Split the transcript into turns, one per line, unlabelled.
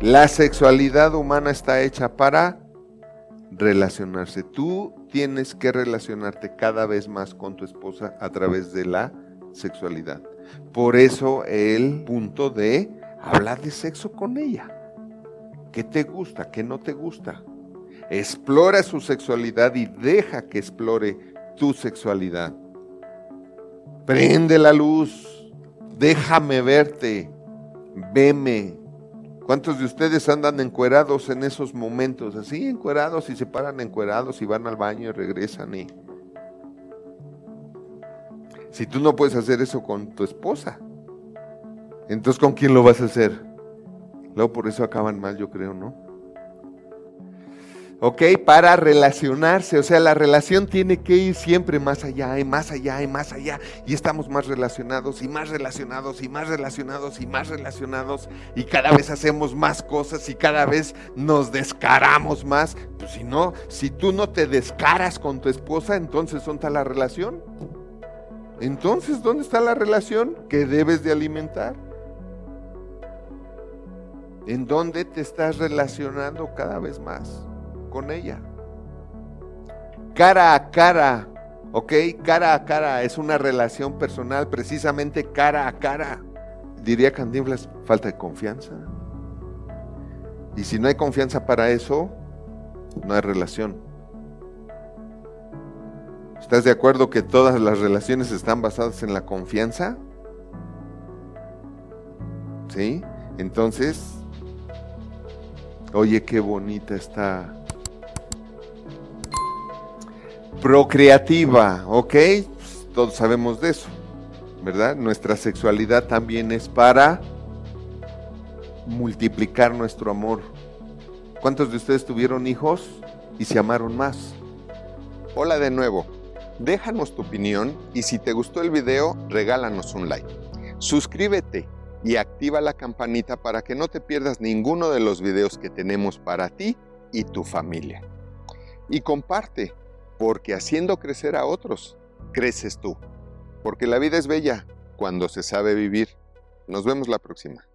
La sexualidad humana está hecha para relacionarse. Tú tienes que relacionarte cada vez más con tu esposa a través de la sexualidad. Por eso el punto de hablar de sexo con ella. ¿Qué te gusta? ¿Qué no te gusta? Explora su sexualidad y deja que explore tu sexualidad. Prende la luz, déjame verte, veme. ¿Cuántos de ustedes andan encuerados en esos momentos? Así, encuerados y se paran encuerados y van al baño y regresan y... Si tú no puedes hacer eso con tu esposa, entonces ¿con quién lo vas a hacer? Luego por eso acaban mal, yo creo, ¿no? ¿Ok? Para relacionarse, o sea, la relación tiene que ir siempre más allá y más allá y más allá. Y estamos más relacionados y más relacionados y más relacionados y más relacionados y cada vez hacemos más cosas y cada vez nos descaramos más. Pues si no, si tú no te descaras con tu esposa, entonces ¿dónde está la relación? Entonces, ¿dónde está la relación que debes de alimentar? ¿En dónde te estás relacionando cada vez más? Con ella. Cara a cara, ¿ok? Cara a cara es una relación personal, precisamente cara a cara. Diría Cantinflas, falta de confianza. Y si no hay confianza para eso, no hay relación. ¿Estás de acuerdo que todas las relaciones están basadas en la confianza? ¿Sí? Entonces, oye, qué bonita está procreativa, ¿ok? todos sabemos de eso, ¿verdad? Nuestra sexualidad también es para multiplicar nuestro amor. ¿Cuántos de ustedes tuvieron hijos y se amaron más?
Hola de nuevo. Déjanos tu opinión y si te gustó el video, regálanos un like. Suscríbete y activa la campanita para que no te pierdas ninguno de los videos que tenemos para ti y tu familia. Y comparte porque haciendo crecer a otros, creces tú. Porque la vida es bella cuando se sabe vivir. Nos vemos la próxima.